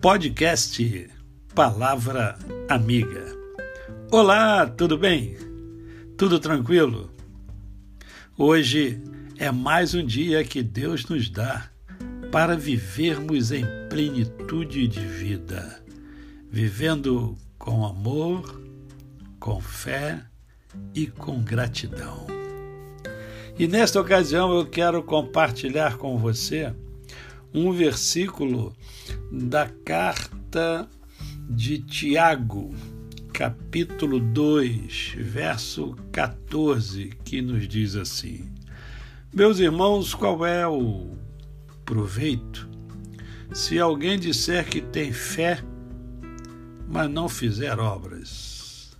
Podcast Palavra Amiga. Olá, tudo bem? Tudo tranquilo? Hoje é mais um dia que Deus nos dá para vivermos em plenitude de vida, vivendo com amor, com fé e com gratidão. E nesta ocasião eu quero compartilhar com você um versículo da carta de Tiago, capítulo 2, verso 14, que nos diz assim: Meus irmãos, qual é o proveito se alguém disser que tem fé, mas não fizer obras?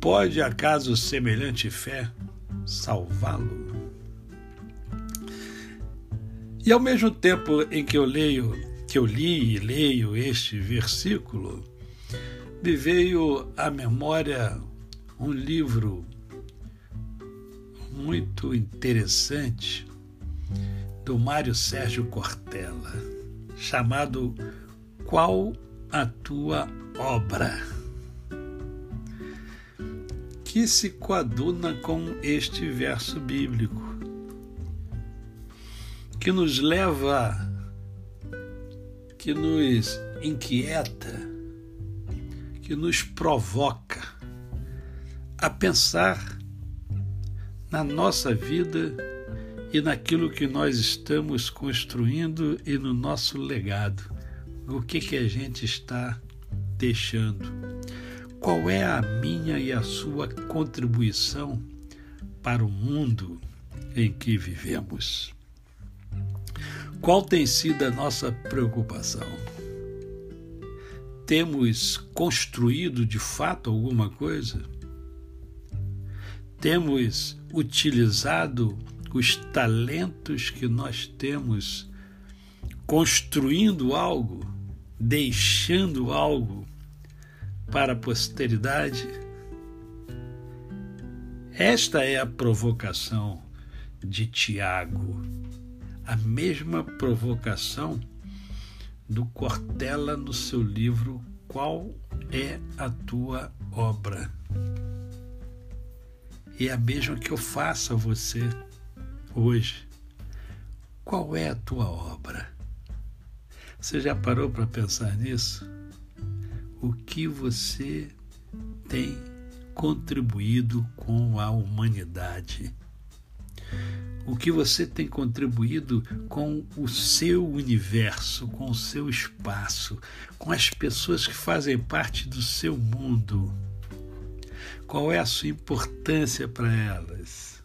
Pode acaso semelhante fé salvá-lo? E ao mesmo tempo em que eu leio, que eu li e leio este versículo, me veio à memória um livro muito interessante do Mário Sérgio Cortella, chamado Qual a tua obra? Que se coaduna com este verso bíblico que nos leva, que nos inquieta, que nos provoca a pensar na nossa vida e naquilo que nós estamos construindo e no nosso legado. O que que a gente está deixando? Qual é a minha e a sua contribuição para o mundo em que vivemos? Qual tem sido a nossa preocupação? Temos construído de fato alguma coisa? Temos utilizado os talentos que nós temos construindo algo, deixando algo para a posteridade? Esta é a provocação de Tiago a mesma provocação do Cortella no seu livro Qual é a tua obra? E é a mesma que eu faço a você hoje. Qual é a tua obra? Você já parou para pensar nisso? O que você tem contribuído com a humanidade? O que você tem contribuído com o seu universo, com o seu espaço, com as pessoas que fazem parte do seu mundo. Qual é a sua importância para elas?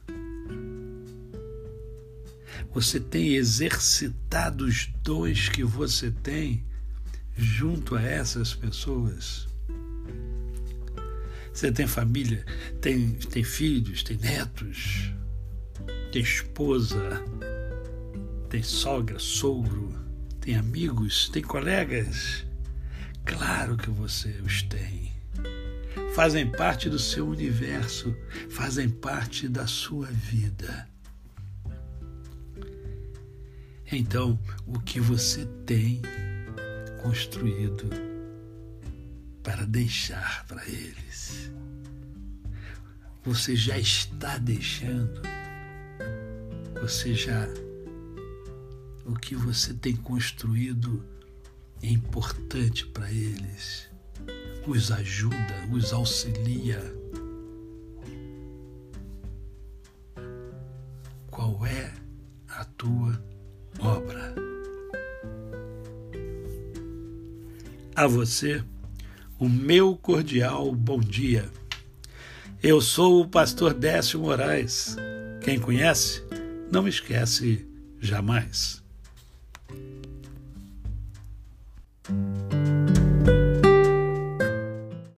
Você tem exercitado os dons que você tem junto a essas pessoas? Você tem família, tem, tem filhos, tem netos? Tem esposa, tem sogra, sogro, tem amigos, tem colegas? Claro que você os tem. Fazem parte do seu universo, fazem parte da sua vida. Então, o que você tem construído para deixar para eles? Você já está deixando você já o que você tem construído é importante para eles, os ajuda, os auxilia. Qual é a tua obra? A você, o meu cordial bom dia. Eu sou o pastor Décio Moraes. Quem conhece? Não esquece jamais.